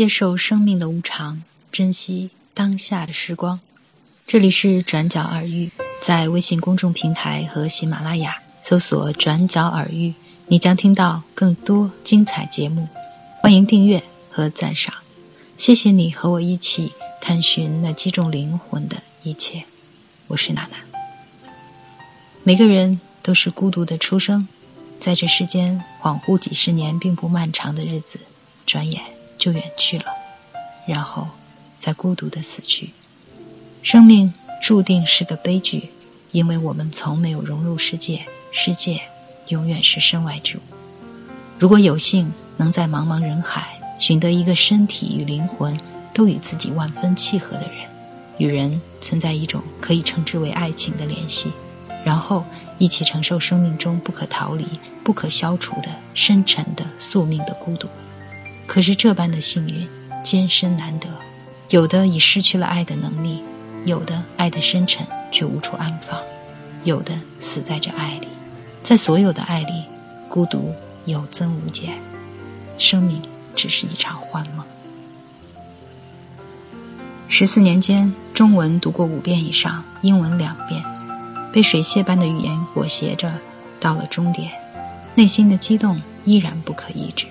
接受生命的无常，珍惜当下的时光。这里是转角耳语，在微信公众平台和喜马拉雅搜索“转角耳语”，你将听到更多精彩节目。欢迎订阅和赞赏，谢谢你和我一起探寻那击中灵魂的一切。我是娜娜。每个人都是孤独的出生，在这世间恍惚几十年并不漫长的日子，转眼就远去了，然后再孤独的死去。生命注定是个悲剧，因为我们从没有融入世界，世界永远是身外之物。如果有幸能在茫茫人海寻得一个身体与灵魂都与自己万分契合的人，与人存在一种可以称之为爱情的联系，然后一起承受生命中不可逃离、不可消除的深沉的宿命的孤独。可是这般的幸运艰深难得，有的已失去了爱的能力。有的爱的深沉却无处安放，有的死在这爱里，在所有的爱里，孤独有增无减，生命只是一场幻梦。十四年间，中文读过五遍以上，英文两遍，被水泄般的语言裹挟着，到了终点，内心的激动依然不可抑制，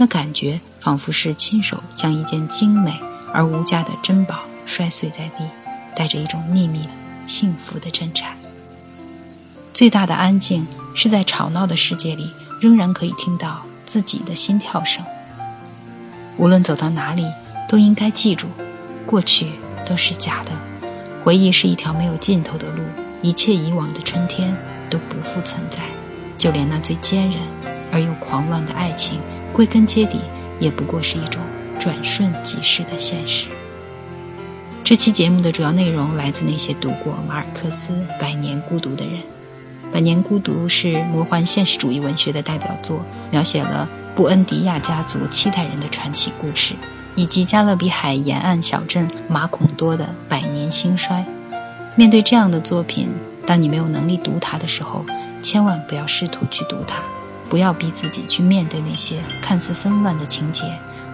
那感觉仿佛是亲手将一件精美而无价的珍宝摔碎在地。带着一种秘密、幸福的震颤。最大的安静是在吵闹的世界里，仍然可以听到自己的心跳声。无论走到哪里，都应该记住，过去都是假的，回忆是一条没有尽头的路，一切以往的春天都不复存在，就连那最坚韧而又狂乱的爱情，归根结底也不过是一种转瞬即逝的现实。这期节目的主要内容来自那些读过马尔克斯《百年孤独》的人，《百年孤独》是魔幻现实主义文学的代表作，描写了布恩迪亚家族七代人的传奇故事，以及加勒比海沿岸小镇马孔多的百年兴衰。面对这样的作品，当你没有能力读它的时候，千万不要试图去读它，不要逼自己去面对那些看似纷乱的情节。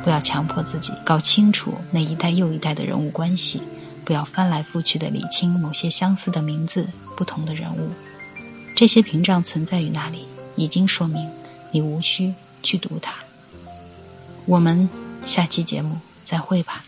不要强迫自己搞清楚那一代又一代的人物关系，不要翻来覆去的理清某些相似的名字、不同的人物。这些屏障存在于那里，已经说明你无需去读它。我们下期节目再会吧。